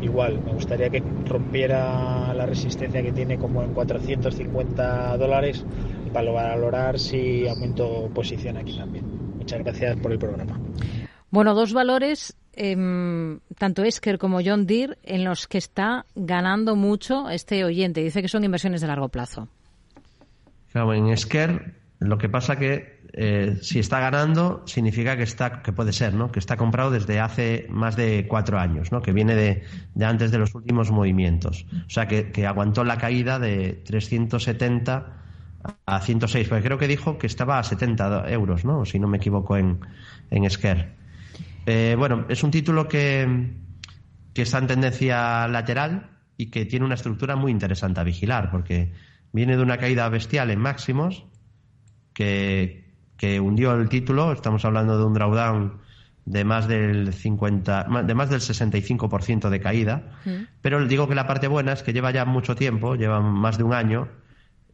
igual, me gustaría que rompiera la resistencia que tiene como en 450 dólares para valorar si aumento posición aquí también. Muchas gracias por el programa. Bueno, dos valores Em, tanto Esker como John Deere en los que está ganando mucho este oyente. Dice que son inversiones de largo plazo. Claro, en Esker lo que pasa que eh, si está ganando significa que está que puede ser, ¿no? Que está comprado desde hace más de cuatro años, ¿no? Que viene de, antes de los últimos movimientos. O sea, que, aguantó la caída de 370 a 106, porque creo que dijo que estaba a 70 euros, ¿no? Si no me equivoco en, en. Eh, bueno, es un título que, está en tendencia lateral y que tiene una estructura muy interesante a vigilar, porque viene de una caída bestial en máximos que, hundió el título. Estamos hablando de un drawdown de más del 50, de más del 65% de caída. Mm. Pero digo que la parte buena es que lleva ya mucho tiempo, lleva más de un año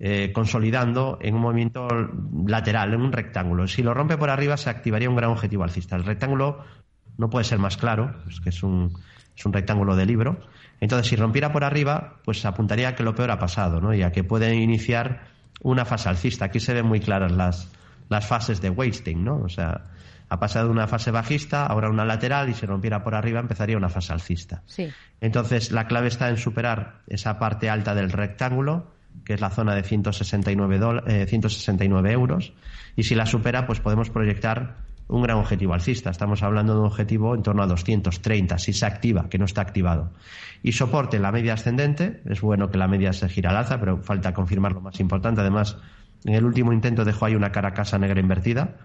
eh, consolidando en un movimiento lateral, en un rectángulo. Si lo rompe por arriba, se activaría un gran objetivo alcista. El rectángulo no puede ser más claro, es que es un, es un rectángulo de libro. Entonces, si rompiera por arriba, pues apuntaría a que lo peor ha pasado, ¿no? Y a que puede iniciar una fase alcista. Aquí se ven muy claras las, las fases de wasting, ¿no? O sea, ha pasado de una fase bajista, ahora una lateral y si rompiera por arriba empezaría una fase alcista. Sí. Entonces, la clave está en superar esa parte alta del rectángulo que es la zona de 169, 169 eh, euros, y si la supera, pues podemos proyectar un gran objetivo alcista. Estamos hablando de un objetivo en torno a 230, si se activa, que no está activado. Y soporte la media ascendente, es bueno que la media se gira al alza, pero falta confirmar lo más importante. Además, En el último intento dejó ahí una cara casa negra invertida.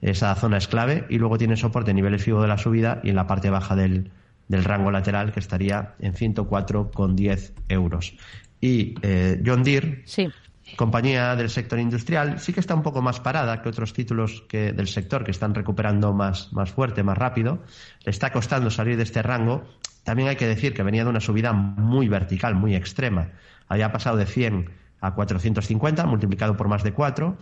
Esa zona es clave y luego tiene soporte en niveles FIBO de la subida y en la parte baja del, del rango lateral que estaría en 104,10 euros. Y eh, John Deere, compañía del sector industrial, sí que está un poco más parada que otros títulos que, del sector que están recuperando más, más fuerte, más rápido. Le está costando salir de este rango. También hay que decir que venía de una subida muy vertical, muy extrema. Había pasado de 100 a 450, multiplicado por más de 4.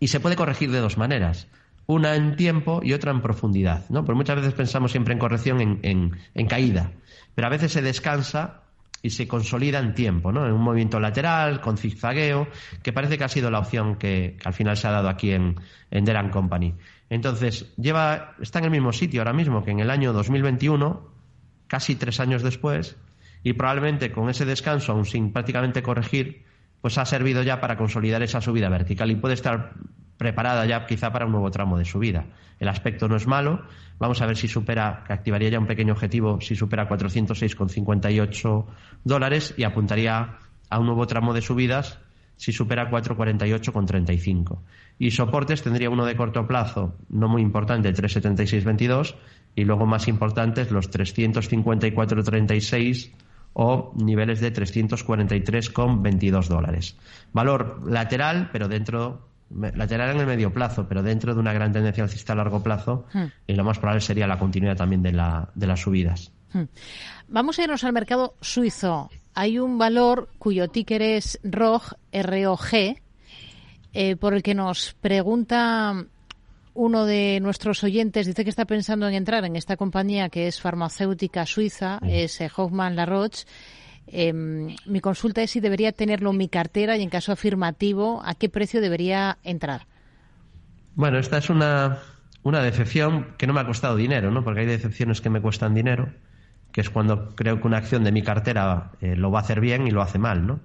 Y se puede corregir de dos maneras una en tiempo y otra en profundidad, ¿no? Porque muchas veces pensamos siempre en corrección en, en, caída, pero a veces se descansa y se consolida en tiempo, ¿no? En un movimiento lateral, con zigzagueo, que parece que ha sido la opción que, al final se ha dado aquí en, en Deran Company. Entonces, lleva, está en el mismo sitio ahora mismo que en el año 2021, casi tres años después, y probablemente con ese descanso, aún sin prácticamente corregir, pues ha servido ya para consolidar esa subida vertical y puede estar preparada ya quizá para un nuevo tramo de subida. El aspecto no es malo. Vamos a ver si supera, que activaría ya un pequeño objetivo, si supera 406,58 dólares y apuntaría a un nuevo tramo de subidas si supera 448,35. Y soportes tendría uno de corto plazo, no muy importante, 376,22 y luego más importantes los 354,36 o niveles de 343,22 dólares. Valor lateral, pero dentro lateral en el medio plazo, pero dentro de una gran tendencia alcista a largo plazo, hmm. y lo más probable sería la continuidad también de, la, de las subidas. Hmm. Vamos a irnos al mercado suizo. Hay un valor cuyo ticker es ROG, ROG, eh, por el que nos pregunta uno de nuestros oyentes, dice que está pensando en entrar en esta compañía que es farmacéutica suiza, es eh, Hoffman La Em, mi consulta es si debería tenerlo en mi cartera y en caso afirmativo, ¿a qué precio debería entrar? Bueno, esta es una, una decepción que no me ha costado dinero, ¿no? Porque hay decepciones que me cuestan dinero, que es cuando creo que una acción de mi cartera eh, lo va a hacer bien y lo hace mal, ¿no?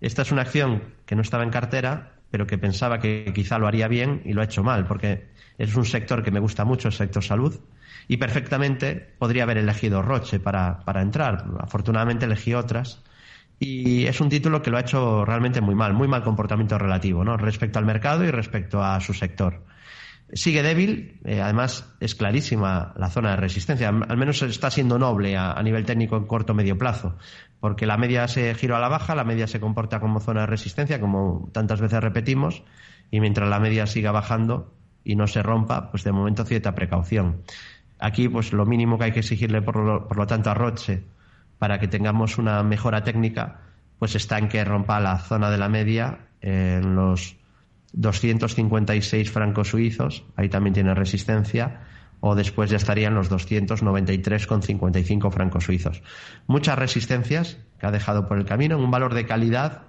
Esta es una acción que no estaba en cartera, pero que pensaba que quizá lo haría bien y lo ha hecho mal, porque es un sector que me gusta mucho, el sector salud, y perfectamente podría haber elegido Roche para, para entrar. Afortunadamente elegí otras. Y es un título que lo ha hecho realmente muy mal, muy mal comportamiento relativo, ¿no? Respecto al mercado y respecto a su sector. Sigue débil, eh, además es clarísima la zona de resistencia, al menos está siendo noble a, nivel técnico en corto medio plazo, porque la media se gira a la baja, la media se comporta como zona de resistencia, como tantas veces repetimos, y mientras la media siga bajando y no se rompa, pues de momento cierta precaución. Aquí, pues lo mínimo que hay que exigirle, por lo, tanto, a Roche para que tengamos una mejora técnica, pues está en que rompa la zona de la media en los 256 francos suizos, ahí también tiene resistencia, o después ya estarían los 293,55 francos suizos. Muchas resistencias que ha dejado por el camino, un valor de calidad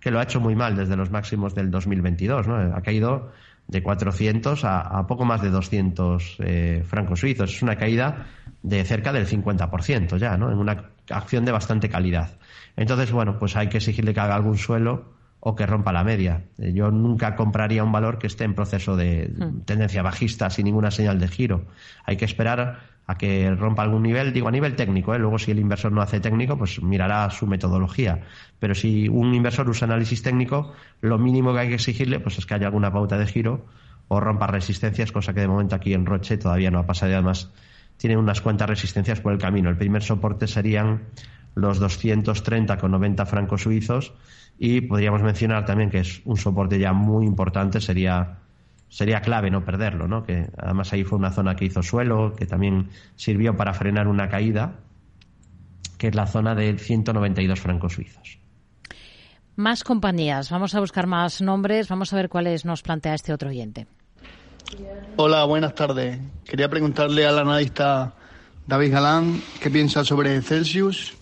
que lo ha hecho muy mal desde los máximos del 2022. ¿no? Ha caído de 400 a, poco más de 200 eh, francos suizos. Es una caída de cerca del 50% ya, ¿no? En una acción de bastante calidad. Entonces, bueno, pues hay que exigirle que haga algún suelo o que rompa la media. Eh, yo nunca compraría un valor que esté en proceso de hmm. tendencia bajista sin ninguna señal de giro. Hay que esperar a que rompa algún nivel, digo a nivel técnico, ¿eh? luego si el inversor no hace técnico, pues mirará su metodología. Pero si un inversor usa análisis técnico, lo mínimo que hay que exigirle pues es que haya alguna pauta de giro o rompa resistencias, cosa que de momento aquí en Roche todavía no ha pasado y además tiene unas cuantas resistencias por el camino. El primer soporte serían los 230 con 90 francos suizos y podríamos mencionar también que es un soporte ya muy importante, sería sería clave no perderlo, ¿no? Que además ahí fue una zona que hizo suelo, que también sirvió para frenar una caída, que es la zona de 192 francos suizos. Más compañías, vamos a buscar más nombres, vamos a ver cuáles nos plantea este otro oyente. Hola, buenas tardes. Quería preguntarle al analista David Galán qué piensa sobre Celsius,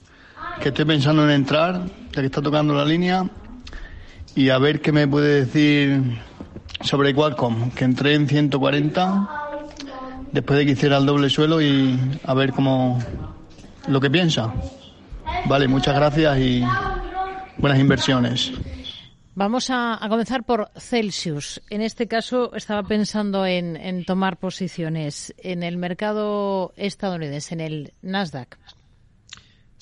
que estoy pensando en entrar, ya que está tocando la línea, y a ver qué me puede decir sobre Qualcomm, que entré en 140 después de que hiciera el doble suelo y a ver cómo lo que piensa. Vale, muchas gracias y buenas inversiones. Vamos a, comenzar por Celsius. En este caso estaba pensando en, en, tomar posiciones en el mercado estadounidense, en el Nasdaq.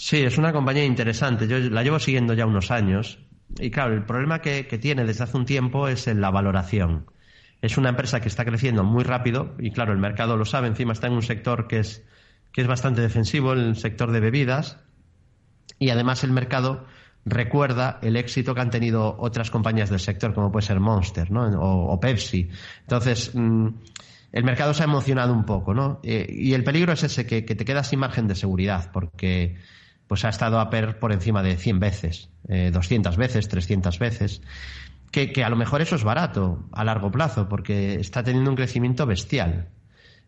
Sí, es una compañía interesante. Yo la llevo siguiendo ya unos años Y claro, el problema que, tiene desde hace un tiempo es en la valoración. Es una empresa que está creciendo muy rápido y claro, el mercado lo sabe, encima está en un sector que es, que es bastante defensivo, el sector de bebidas, y además el mercado recuerda el éxito que han tenido otras compañías del sector, como puede ser Monster ¿no? o, Pepsi. Entonces, mm, el mercado se ha emocionado un poco, ¿no? Eh, y el peligro es ese, que, te quedas sin margen de seguridad, porque pues ha estado a per por encima de 100 veces, 200 eh, veces, 300 veces. Que, a lo mejor eso es barato a largo plazo, porque está teniendo un crecimiento bestial.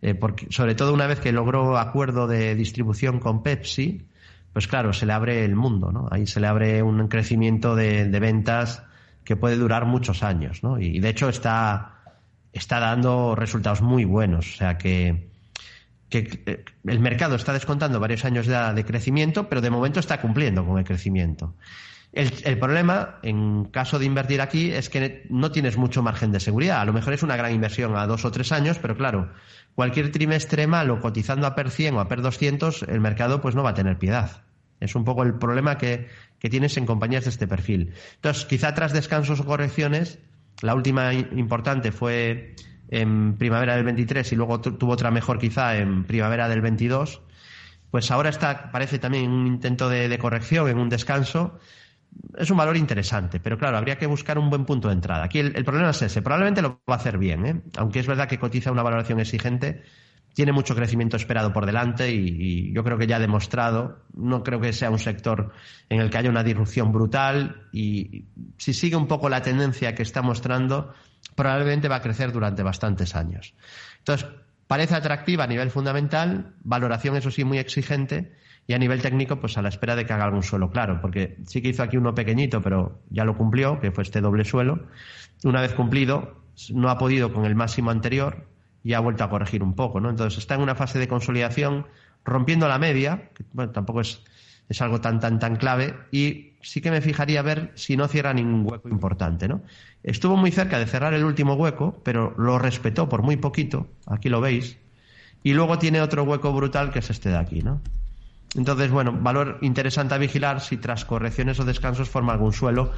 Eh, porque, sobre todo una vez que logró acuerdo de distribución con Pepsi, pues claro, se le abre el mundo, ¿no? Ahí se le abre un crecimiento de, ventas que puede durar muchos años, ¿no? Y, de hecho está, está dando resultados muy buenos. O sea que, que eh, el mercado está descontando varios años de, de, crecimiento, pero de momento está cumpliendo con el crecimiento. El, problema, en caso de invertir aquí, es que no tienes mucho margen de seguridad. A lo mejor es una gran inversión a dos o tres años, pero claro, cualquier trimestre malo cotizando a PER 100 o a PER 200, el mercado pues no va a tener piedad. Es un poco el problema que, tienes en compañías de este perfil. Entonces, quizá tras descansos o correcciones, la última importante fue en primavera del 23 y luego tuvo otra mejor quizá en primavera del 22, pues ahora está, parece también un intento de, corrección, en un descanso, es un valor interesante, pero claro, habría que buscar un buen punto de entrada. Aquí el, problema es ese, probablemente lo va a hacer bien, ¿eh? aunque es verdad que cotiza una valoración exigente, tiene mucho crecimiento esperado por delante y, yo creo que ya ha demostrado, no creo que sea un sector en el que haya una disrupción brutal y si sigue un poco la tendencia que está mostrando, probablemente va a crecer durante bastantes años. Entonces, parece atractiva a nivel fundamental, valoración eso sí muy exigente y a nivel técnico, pues a la espera de que haga algún suelo claro, porque sí que hizo aquí uno pequeñito, pero ya lo cumplió, que fue este doble suelo. Una vez cumplido, no ha podido con el máximo anterior y ha vuelto a corregir un poco, ¿no? Entonces está en una fase de consolidación, rompiendo la media, que bueno, tampoco es, es algo tan, tan, tan clave, y sí que me fijaría a ver si no cierra ningún hueco importante, ¿no? Estuvo muy cerca de cerrar el último hueco, pero lo respetó por muy poquito, aquí lo veis, y luego tiene otro hueco brutal que es este de aquí, ¿no? Entonces, bueno, valor interesante a vigilar si tras correcciones o descansos forma algún suelo,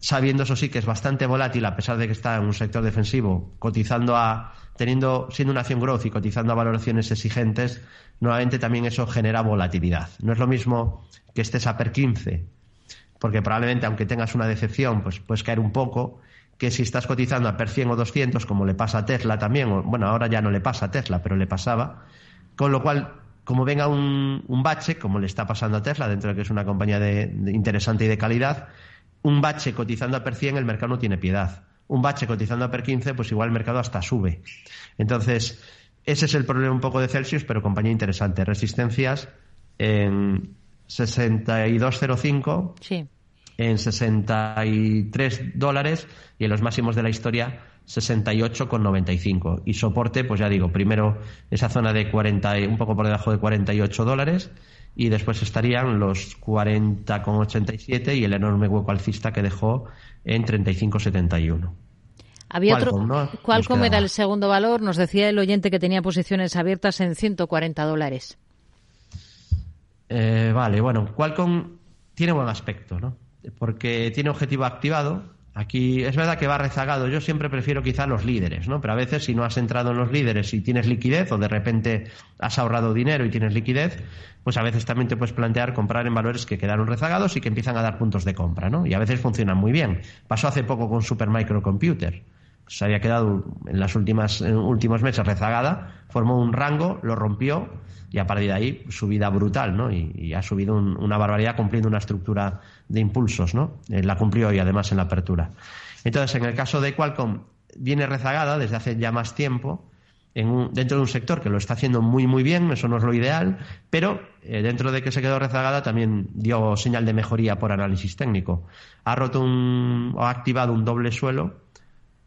sabiendo eso sí que es bastante volátil a pesar de que está en un sector defensivo, cotizando a teniendo siendo una acción growth y cotizando a valoraciones exigentes, nuevamente también eso genera volatilidad. No es lo mismo que estés a per 15, porque probablemente aunque tengas una decepción, pues puedes caer un poco, que si estás cotizando a per 100 o 200, como le pasa a Tesla también, bueno, ahora ya no le pasa a Tesla, pero le pasaba, con lo cual como venga un, bache, como le está pasando a Tesla, dentro de que es una compañía de, interesante y de calidad, un bache cotizando a per 100, el mercado no tiene piedad. Un bache cotizando a per 15, pues igual el mercado hasta sube. Entonces, ese es el problema un poco de Celsius, pero compañía interesante. Resistencias en 62.05, sí. en 63 dólares y en los máximos de la historia 68,95. Y soporte, pues ya digo, primero esa zona de 40, un poco por debajo de 48 dólares y después estarían los 40,87 y el enorme hueco alcista que dejó en 35,71. Había otro. ¿Cuál era el segundo valor? Nos decía el oyente que tenía posiciones abiertas en 140 dólares. Eh, vale, bueno, Qualcomm tiene buen aspecto, ¿no? Porque tiene objetivo activado, Aquí es verdad que va rezagado. Yo siempre prefiero quizá los líderes, ¿no? Pero a veces si no has entrado en los líderes y tienes liquidez o de repente has ahorrado dinero y tienes liquidez, pues a veces también te puedes plantear comprar en valores que quedaron rezagados y que empiezan a dar puntos de compra, ¿no? Y a veces funcionan muy bien. Pasó hace poco con Supermicro Computer. Se había quedado en las últimas en últimos meses rezagada, formó un rango, lo rompió y a partir de ahí subida brutal, ¿no? Y, ha subido una barbaridad cumpliendo una estructura de impulsos, ¿no? Eh, la cumplió y además en la apertura. Entonces, en el caso de Qualcomm, viene rezagada desde hace ya más tiempo en dentro de un sector que lo está haciendo muy, muy bien, eso no es lo ideal, pero eh, dentro de que se quedó rezagada también dio señal de mejoría por análisis técnico. Ha roto un, o ha activado un doble suelo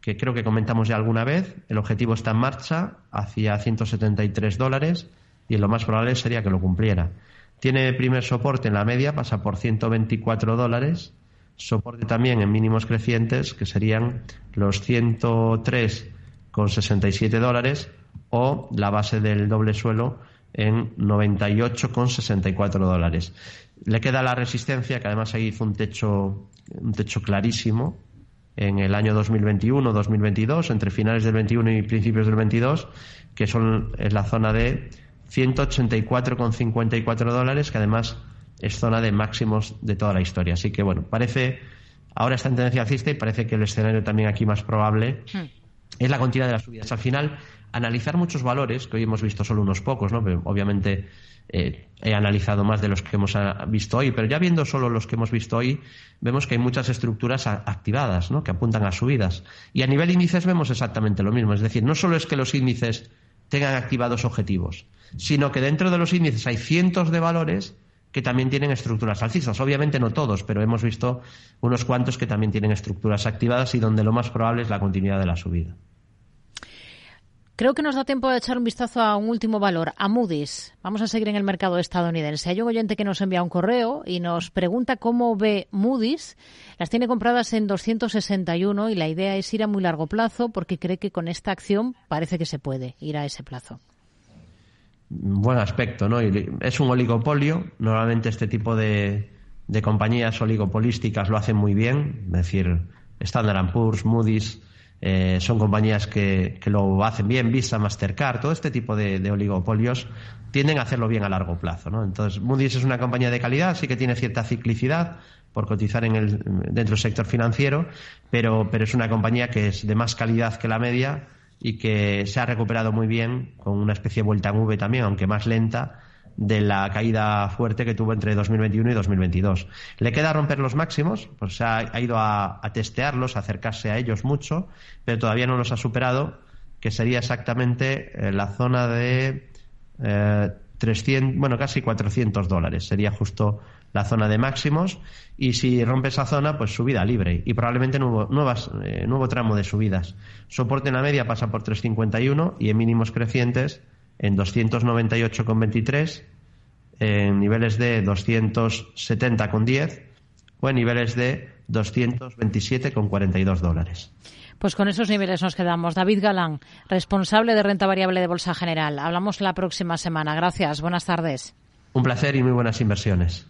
que creo que comentamos ya alguna vez. El objetivo está en marcha hacia 173 dólares y lo más probable sería que lo cumpliera. Tiene primer soporte en la media, pasa por 124 dólares. Soporte también en mínimos crecientes, que serían los 103,67 dólares, o la base del doble suelo en 98,64 dólares. Le queda la resistencia, que además ahí hizo un techo, un techo clarísimo en el año 2021-2022, entre finales del 21 y principios del 22, que son es la zona de 184,54 dólares, que además es zona de máximos de toda la historia. Así que bueno, parece ahora está en tendencia alcista y parece que el escenario también aquí más probable hmm. es la continuidad de las subidas. Al final, analizar muchos valores, que hoy hemos visto solo unos pocos, ¿no? Pero obviamente eh, he analizado más de los que hemos ah, visto hoy, pero ya viendo solo los que hemos visto hoy, vemos que hay muchas estructuras activadas, ¿no? Que apuntan a subidas. Y a nivel índices vemos exactamente lo mismo. Es decir, no solo es que los índices tengan activados objetivos, sino que dentro de los índices hay cientos de valores que también tienen estructuras alcistas. Obviamente no todos, pero hemos visto unos cuantos que también tienen estructuras activadas y donde lo más probable es la continuidad de la subida. Creo que nos da tiempo de echar un vistazo a un último valor, a Moody's. Vamos a seguir en el mercado estadounidense. Hay un oyente que nos envía un correo y nos pregunta cómo ve Moody's. Las tiene compradas en 261 y la idea es ir a muy largo plazo porque cree que con esta acción parece que se puede ir a ese plazo buen aspecto, ¿no? Es un oligopolio. Normalmente este tipo de, compañías oligopolísticas lo hacen muy bien. Es decir, Standard Poor's, Moody's, eh, son compañías que, lo hacen bien, Visa, Mastercard, todo este tipo de, oligopolios tienden a hacerlo bien a largo plazo, ¿no? Entonces, Moody's es una compañía de calidad, sí que tiene cierta ciclicidad por cotizar en el, dentro del sector financiero, pero, pero es una compañía que es de más calidad que la media y que se ha recuperado muy bien con una especie de vuelta en V también, aunque más lenta, de la caída fuerte que tuvo entre 2021 y 2022. Le queda romper los máximos, pues ha, ha ido a, testearlos, a acercarse a ellos mucho, pero todavía no los ha superado, que sería exactamente eh, la zona de 300, eh, bueno, casi 400 dólares. Sería justo la zona de máximos y si rompe esa zona, pues subida libre y probablemente nuevo, eh, nuevo tramo de subidas. Soporte en la media pasa por 351 y en mínimos crecientes en 298,23, en niveles de 270,10 o en niveles de 227,42 dólares. Pues con esos niveles nos quedamos. David Galán, responsable de renta variable de Bolsa General. Hablamos la próxima semana. Gracias. Buenas tardes. Un placer y muy buenas inversiones.